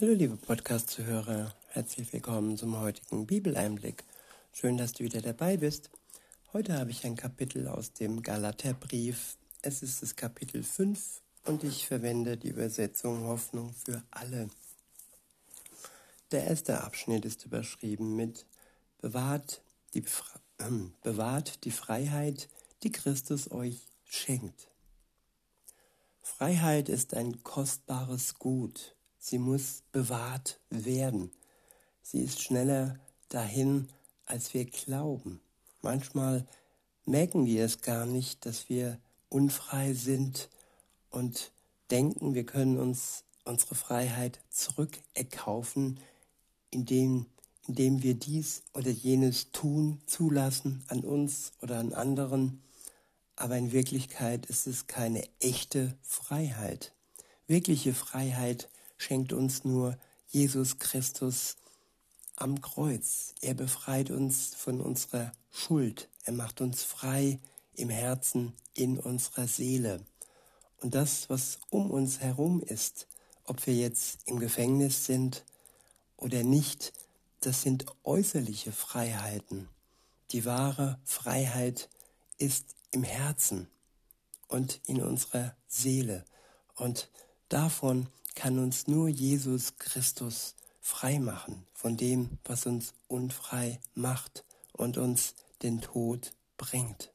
Hallo liebe Podcast-Zuhörer, herzlich willkommen zum heutigen Bibeleinblick. Schön, dass du wieder dabei bist. Heute habe ich ein Kapitel aus dem Galaterbrief. Es ist das Kapitel 5 und ich verwende die Übersetzung Hoffnung für alle. Der erste Abschnitt ist überschrieben mit Bewahrt die, äh, bewahrt die Freiheit, die Christus euch schenkt. Freiheit ist ein kostbares Gut Sie muss bewahrt werden. Sie ist schneller dahin, als wir glauben. Manchmal merken wir es gar nicht, dass wir unfrei sind und denken, wir können uns unsere Freiheit zurückerkaufen, indem, indem wir dies oder jenes tun, zulassen an uns oder an anderen. Aber in Wirklichkeit ist es keine echte Freiheit. Wirkliche Freiheit schenkt uns nur Jesus Christus am Kreuz. Er befreit uns von unserer Schuld. Er macht uns frei im Herzen, in unserer Seele. Und das, was um uns herum ist, ob wir jetzt im Gefängnis sind oder nicht, das sind äußerliche Freiheiten. Die wahre Freiheit ist im Herzen und in unserer Seele. Und davon kann uns nur Jesus Christus frei machen von dem, was uns unfrei macht und uns den Tod bringt,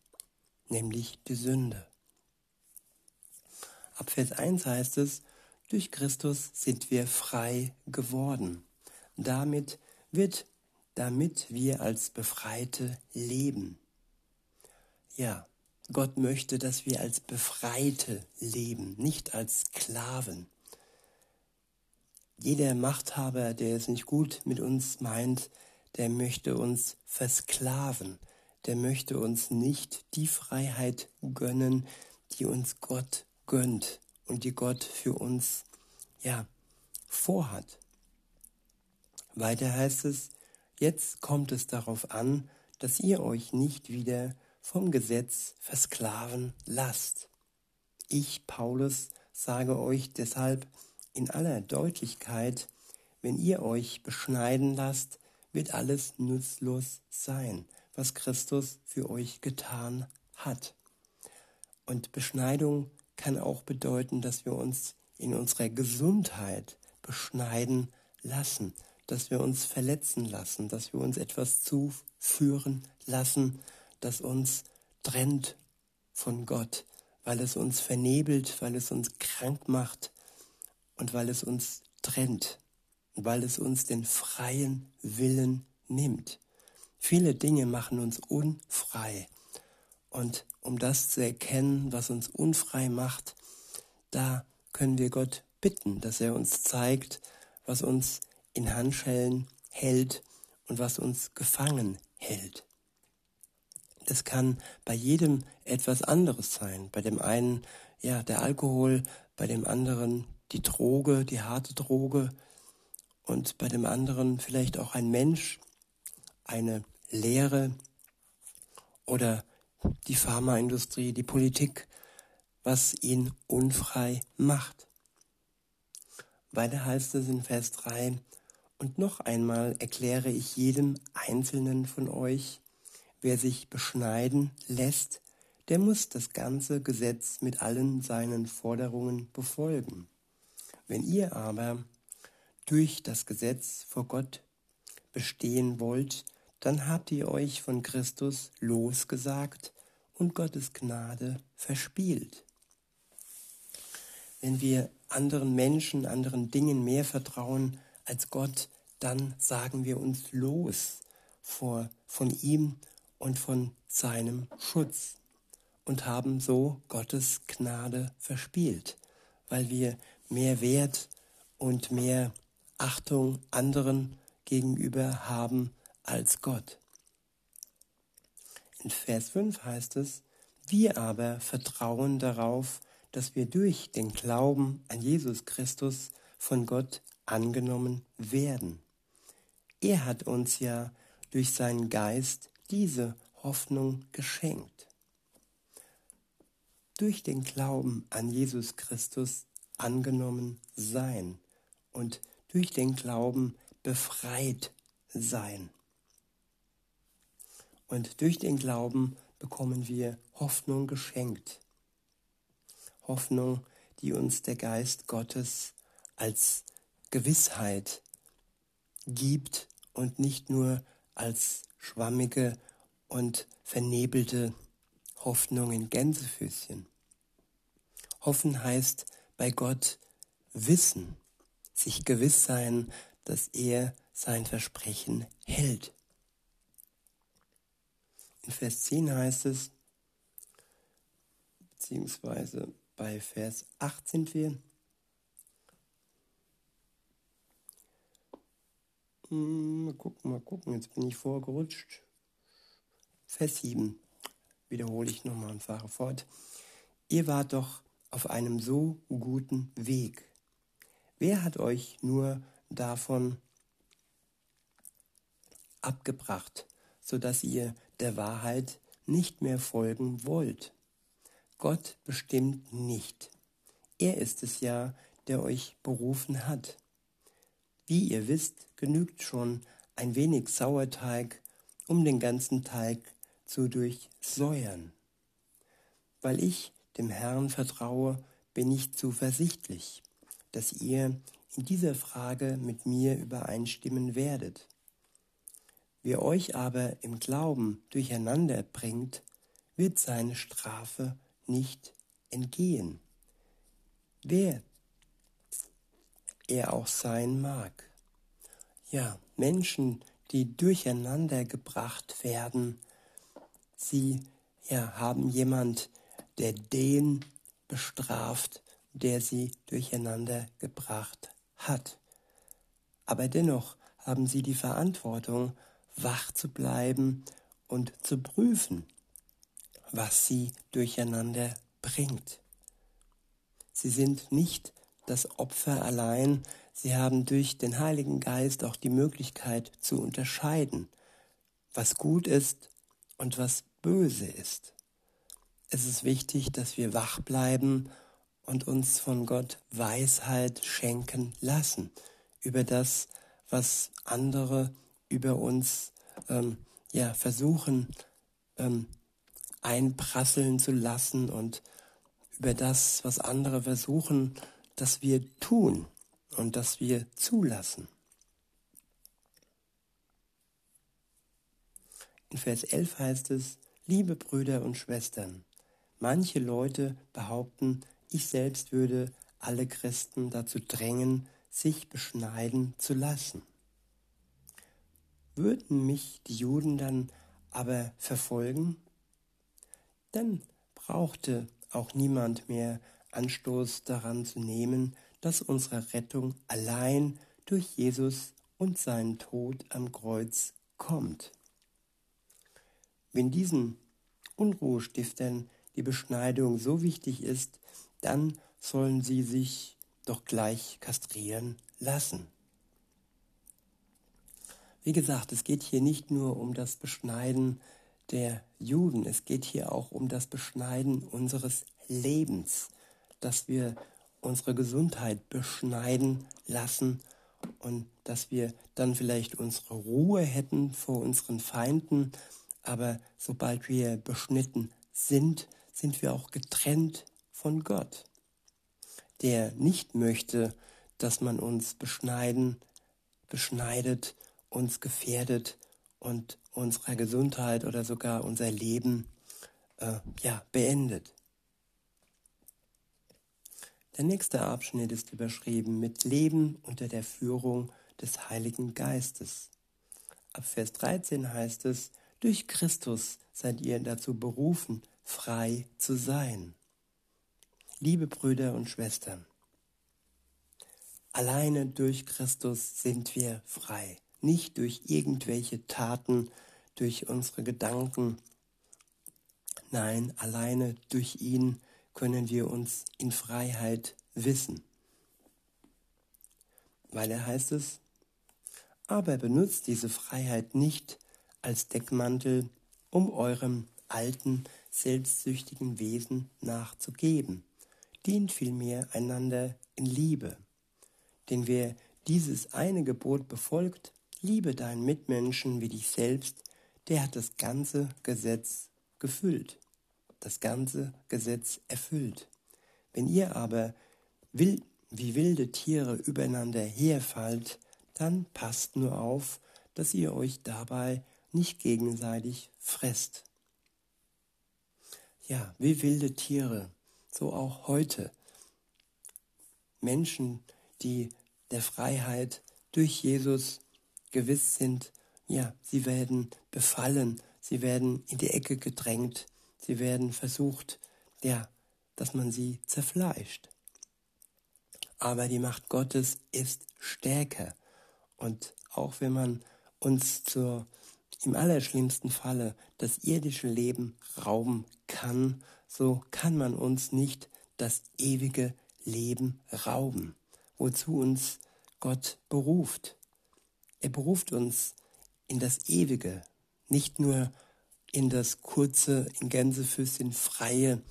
nämlich die Sünde. Ab Vers 1 heißt es, durch Christus sind wir frei geworden. Damit wird, damit wir als Befreite leben. Ja, Gott möchte, dass wir als Befreite leben, nicht als Sklaven. Jeder Machthaber, der es nicht gut mit uns meint, der möchte uns versklaven, der möchte uns nicht die Freiheit gönnen, die uns Gott gönnt und die Gott für uns, ja, vorhat. Weiter heißt es, jetzt kommt es darauf an, dass ihr euch nicht wieder vom Gesetz versklaven lasst. Ich, Paulus, sage euch deshalb, in aller Deutlichkeit, wenn ihr euch beschneiden lasst, wird alles nutzlos sein, was Christus für euch getan hat. Und Beschneidung kann auch bedeuten, dass wir uns in unserer Gesundheit beschneiden lassen, dass wir uns verletzen lassen, dass wir uns etwas zuführen lassen, das uns trennt von Gott, weil es uns vernebelt, weil es uns krank macht, und weil es uns trennt, weil es uns den freien Willen nimmt. Viele Dinge machen uns unfrei. Und um das zu erkennen, was uns unfrei macht, da können wir Gott bitten, dass er uns zeigt, was uns in Handschellen hält und was uns gefangen hält. Das kann bei jedem etwas anderes sein. Bei dem einen, ja, der Alkohol, bei dem anderen die Droge, die harte Droge und bei dem anderen vielleicht auch ein Mensch, eine Lehre oder die Pharmaindustrie, die Politik, was ihn unfrei macht. Weiter heißt es in Vers 3, und noch einmal erkläre ich jedem Einzelnen von euch, wer sich beschneiden lässt, der muss das ganze Gesetz mit allen seinen Forderungen befolgen. Wenn ihr aber durch das Gesetz vor Gott bestehen wollt, dann habt ihr euch von Christus losgesagt und Gottes Gnade verspielt. Wenn wir anderen Menschen, anderen Dingen mehr vertrauen als Gott, dann sagen wir uns los vor, von ihm und von seinem Schutz und haben so Gottes Gnade verspielt, weil wir mehr Wert und mehr Achtung anderen gegenüber haben als Gott. In Vers 5 heißt es, wir aber vertrauen darauf, dass wir durch den Glauben an Jesus Christus von Gott angenommen werden. Er hat uns ja durch seinen Geist diese Hoffnung geschenkt. Durch den Glauben an Jesus Christus angenommen sein und durch den Glauben befreit sein. Und durch den Glauben bekommen wir Hoffnung geschenkt. Hoffnung, die uns der Geist Gottes als Gewissheit gibt und nicht nur als schwammige und vernebelte Hoffnung in Gänsefüßchen. Hoffen heißt bei Gott wissen, sich gewiss sein, dass er sein Versprechen hält. In Vers 10 heißt es, beziehungsweise bei Vers 8 sind wir, hm, Mal gucken, mal gucken, jetzt bin ich vorgerutscht. Vers 7 wiederhole ich nochmal und fahre fort. Ihr wart doch auf einem so guten Weg. Wer hat euch nur davon abgebracht, sodass ihr der Wahrheit nicht mehr folgen wollt? Gott bestimmt nicht. Er ist es ja, der euch berufen hat. Wie ihr wisst, genügt schon ein wenig Sauerteig, um den ganzen Teig zu durchsäuern. Weil ich dem Herrn vertraue, bin ich zuversichtlich, dass ihr in dieser Frage mit mir übereinstimmen werdet. Wer euch aber im Glauben durcheinander bringt, wird seine Strafe nicht entgehen. Wer er auch sein mag. Ja, Menschen, die durcheinander gebracht werden, sie ja, haben jemand, der den bestraft, der sie durcheinander gebracht hat. Aber dennoch haben sie die Verantwortung, wach zu bleiben und zu prüfen, was sie durcheinander bringt. Sie sind nicht das Opfer allein, sie haben durch den Heiligen Geist auch die Möglichkeit zu unterscheiden, was gut ist und was böse ist. Es ist wichtig, dass wir wach bleiben und uns von Gott Weisheit schenken lassen über das, was andere über uns ähm, ja, versuchen ähm, einprasseln zu lassen und über das, was andere versuchen, dass wir tun und dass wir zulassen. In Vers 11 heißt es, liebe Brüder und Schwestern, manche Leute behaupten, ich selbst würde alle Christen dazu drängen, sich beschneiden zu lassen. Würden mich die Juden dann aber verfolgen? Dann brauchte auch niemand mehr Anstoß daran zu nehmen, dass unsere Rettung allein durch Jesus und seinen Tod am Kreuz kommt. Wenn diesen Unruhestiftern die Beschneidung so wichtig ist, dann sollen sie sich doch gleich kastrieren lassen. Wie gesagt, es geht hier nicht nur um das Beschneiden der Juden, es geht hier auch um das Beschneiden unseres Lebens, dass wir unsere Gesundheit beschneiden lassen und dass wir dann vielleicht unsere Ruhe hätten vor unseren Feinden, aber sobald wir beschnitten sind, sind wir auch getrennt von Gott, der nicht möchte, dass man uns beschneiden, beschneidet, uns gefährdet und unsere Gesundheit oder sogar unser Leben äh, ja, beendet. Der nächste Abschnitt ist überschrieben mit Leben unter der Führung des Heiligen Geistes. Ab Vers 13 heißt es, durch Christus seid ihr dazu berufen, frei zu sein. Liebe Brüder und Schwestern, alleine durch Christus sind wir frei, nicht durch irgendwelche Taten, durch unsere Gedanken. Nein, alleine durch ihn können wir uns in Freiheit wissen. Weil er heißt es, aber benutzt diese Freiheit nicht als Deckmantel, um eurem alten, selbstsüchtigen Wesen nachzugeben. Dient vielmehr einander in Liebe. Denn wer dieses eine Gebot befolgt, liebe deinen Mitmenschen wie dich selbst, der hat das ganze Gesetz gefüllt, das ganze Gesetz erfüllt. Wenn ihr aber will, wie wilde Tiere übereinander herfallt, dann passt nur auf, dass ihr euch dabei nicht gegenseitig fresst. Ja, wie wilde Tiere, so auch heute. Menschen, die der Freiheit durch Jesus gewiss sind, ja, sie werden befallen, sie werden in die Ecke gedrängt, sie werden versucht, ja, dass man sie zerfleischt. Aber die Macht Gottes ist stärker. Und auch wenn man uns zur, im allerschlimmsten Falle das irdische Leben rauben kann, so kann man uns nicht das ewige Leben rauben, wozu uns Gott beruft. Er beruft uns in das Ewige, nicht nur in das kurze, in Gänsefüßchen freie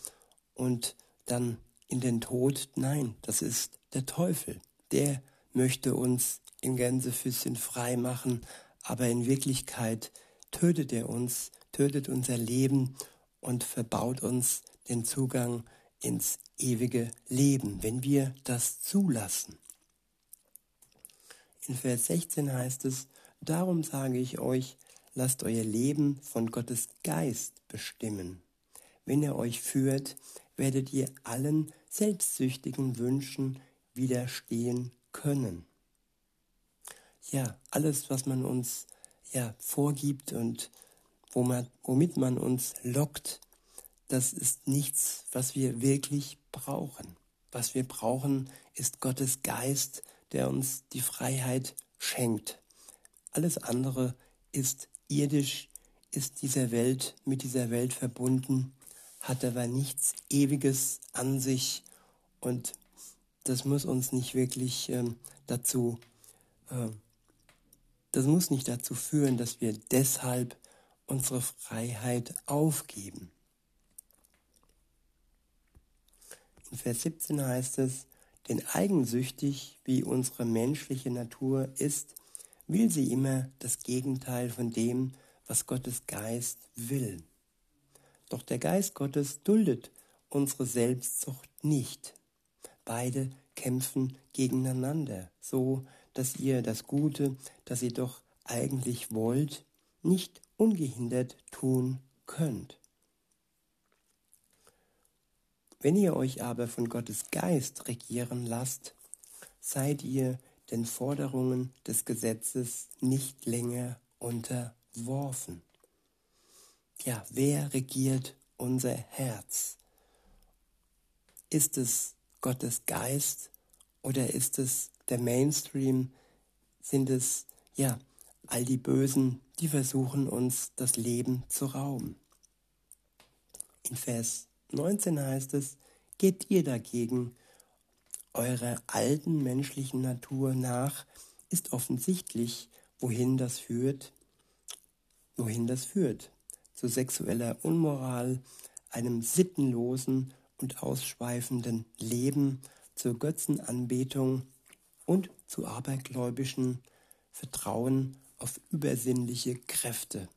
und dann in den Tod. Nein, das ist der Teufel. Der möchte uns in Gänsefüßchen frei machen, aber in Wirklichkeit tötet er uns, tötet unser Leben und verbaut uns den Zugang ins ewige Leben, wenn wir das zulassen. In Vers 16 heißt es, darum sage ich euch, lasst euer Leben von Gottes Geist bestimmen. Wenn er euch führt, werdet ihr allen selbstsüchtigen Wünschen widerstehen können. Ja, alles, was man uns ja vorgibt und womit man uns lockt, das ist nichts, was wir wirklich brauchen. Was wir brauchen, ist Gottes Geist, der uns die Freiheit schenkt. Alles andere ist irdisch, ist dieser Welt, mit dieser Welt verbunden, hat aber nichts Ewiges an sich und das muss uns nicht wirklich ähm, dazu, äh, das muss nicht dazu führen, dass wir deshalb unsere Freiheit aufgeben. In Vers 17 heißt es, denn eigensüchtig wie unsere menschliche Natur ist, will sie immer das Gegenteil von dem, was Gottes Geist will. Doch der Geist Gottes duldet unsere Selbstsucht nicht. Beide kämpfen gegeneinander, so dass ihr das Gute, das ihr doch eigentlich wollt, nicht ungehindert tun könnt. Wenn ihr euch aber von Gottes Geist regieren lasst, seid ihr den Forderungen des Gesetzes nicht länger unterworfen. Ja, wer regiert unser Herz? Ist es Gottes Geist oder ist es der Mainstream? Sind es, ja, all die Bösen, die versuchen uns das Leben zu rauben? In Vers 19 heißt es, geht ihr dagegen eurer alten menschlichen Natur nach, ist offensichtlich, wohin das führt, wohin das führt. Zu sexueller Unmoral, einem sittenlosen und ausschweifenden Leben, zur Götzenanbetung und zu abergläubischen Vertrauen auf übersinnliche Kräfte,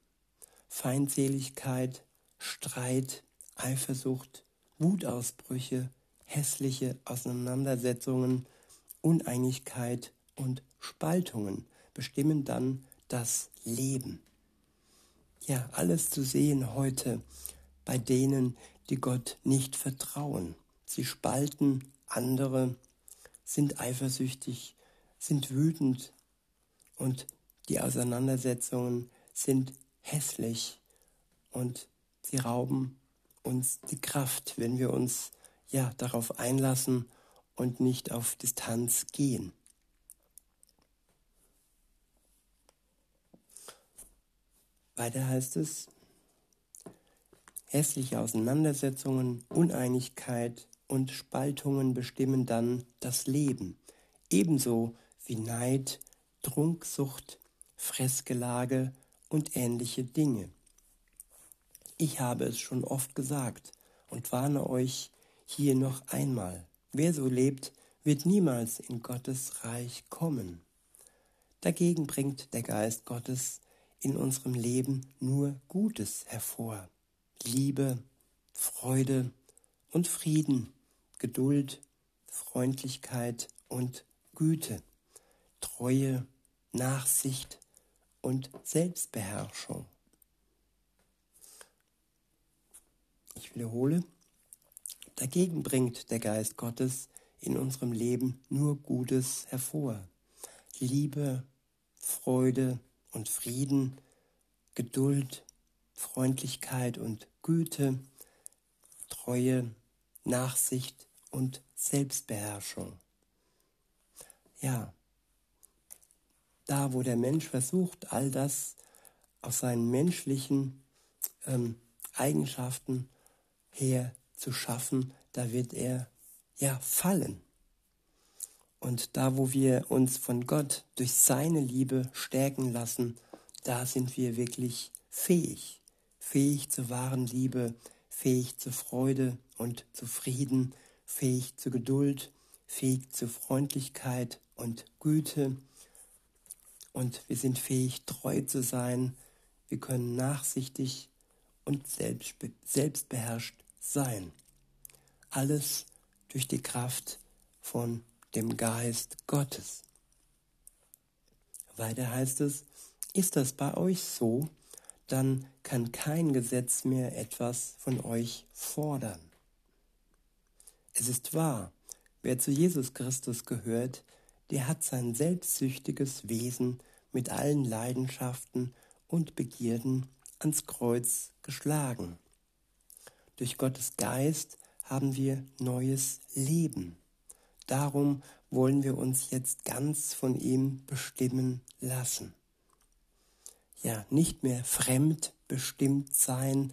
Feindseligkeit, Streit, Eifersucht, Wutausbrüche, hässliche Auseinandersetzungen, Uneinigkeit und Spaltungen bestimmen dann das Leben. Ja, alles zu sehen heute bei denen, die Gott nicht vertrauen. Sie spalten andere, sind eifersüchtig, sind wütend und die Auseinandersetzungen sind hässlich und sie rauben uns die Kraft, wenn wir uns ja darauf einlassen und nicht auf Distanz gehen. Weiter heißt es, hässliche Auseinandersetzungen, Uneinigkeit und Spaltungen bestimmen dann das Leben, ebenso wie Neid, Trunksucht, Fressgelage und ähnliche Dinge. Ich habe es schon oft gesagt und warne euch hier noch einmal. Wer so lebt, wird niemals in Gottes Reich kommen. Dagegen bringt der Geist Gottes in unserem Leben nur Gutes hervor. Liebe, Freude und Frieden, Geduld, Freundlichkeit und Güte, Treue, Nachsicht und Selbstbeherrschung. Ich wiederhole, dagegen bringt der Geist Gottes in unserem Leben nur Gutes hervor. Liebe, Freude und Frieden, Geduld, Freundlichkeit und Güte, Treue, Nachsicht und Selbstbeherrschung. Ja, da wo der Mensch versucht, all das aus seinen menschlichen ähm, Eigenschaften her zu schaffen, da wird er ja fallen. Und da, wo wir uns von Gott durch seine Liebe stärken lassen, da sind wir wirklich fähig, fähig zur wahren Liebe, fähig zur Freude und zu Frieden, fähig zur Geduld, fähig zur Freundlichkeit und Güte. Und wir sind fähig, treu zu sein. Wir können nachsichtig und selbstbeherrscht sein. Alles durch die Kraft von dem Geist Gottes. Weiter heißt es, ist das bei euch so, dann kann kein Gesetz mehr etwas von euch fordern. Es ist wahr, wer zu Jesus Christus gehört, der hat sein selbstsüchtiges Wesen mit allen Leidenschaften und Begierden ans Kreuz geschlagen. Durch Gottes Geist haben wir neues Leben. Darum wollen wir uns jetzt ganz von ihm bestimmen lassen. Ja, nicht mehr fremdbestimmt sein,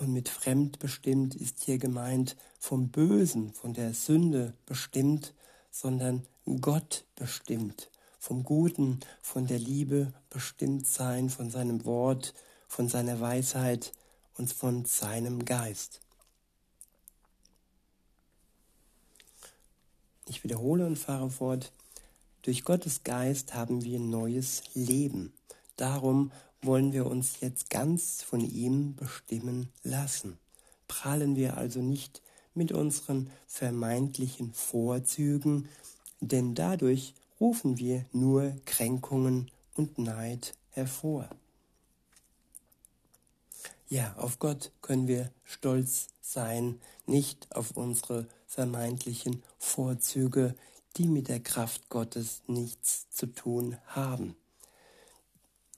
und mit fremdbestimmt ist hier gemeint vom Bösen, von der Sünde bestimmt, sondern Gott bestimmt, vom Guten, von der Liebe bestimmt sein, von seinem Wort, von seiner Weisheit und von seinem Geist. Ich wiederhole und fahre fort. Durch Gottes Geist haben wir neues Leben. Darum wollen wir uns jetzt ganz von ihm bestimmen lassen. Prallen wir also nicht mit unseren vermeintlichen Vorzügen, denn dadurch rufen wir nur Kränkungen und Neid hervor. Ja, auf Gott können wir stolz sein, nicht auf unsere vermeintlichen Vorzüge, die mit der Kraft Gottes nichts zu tun haben.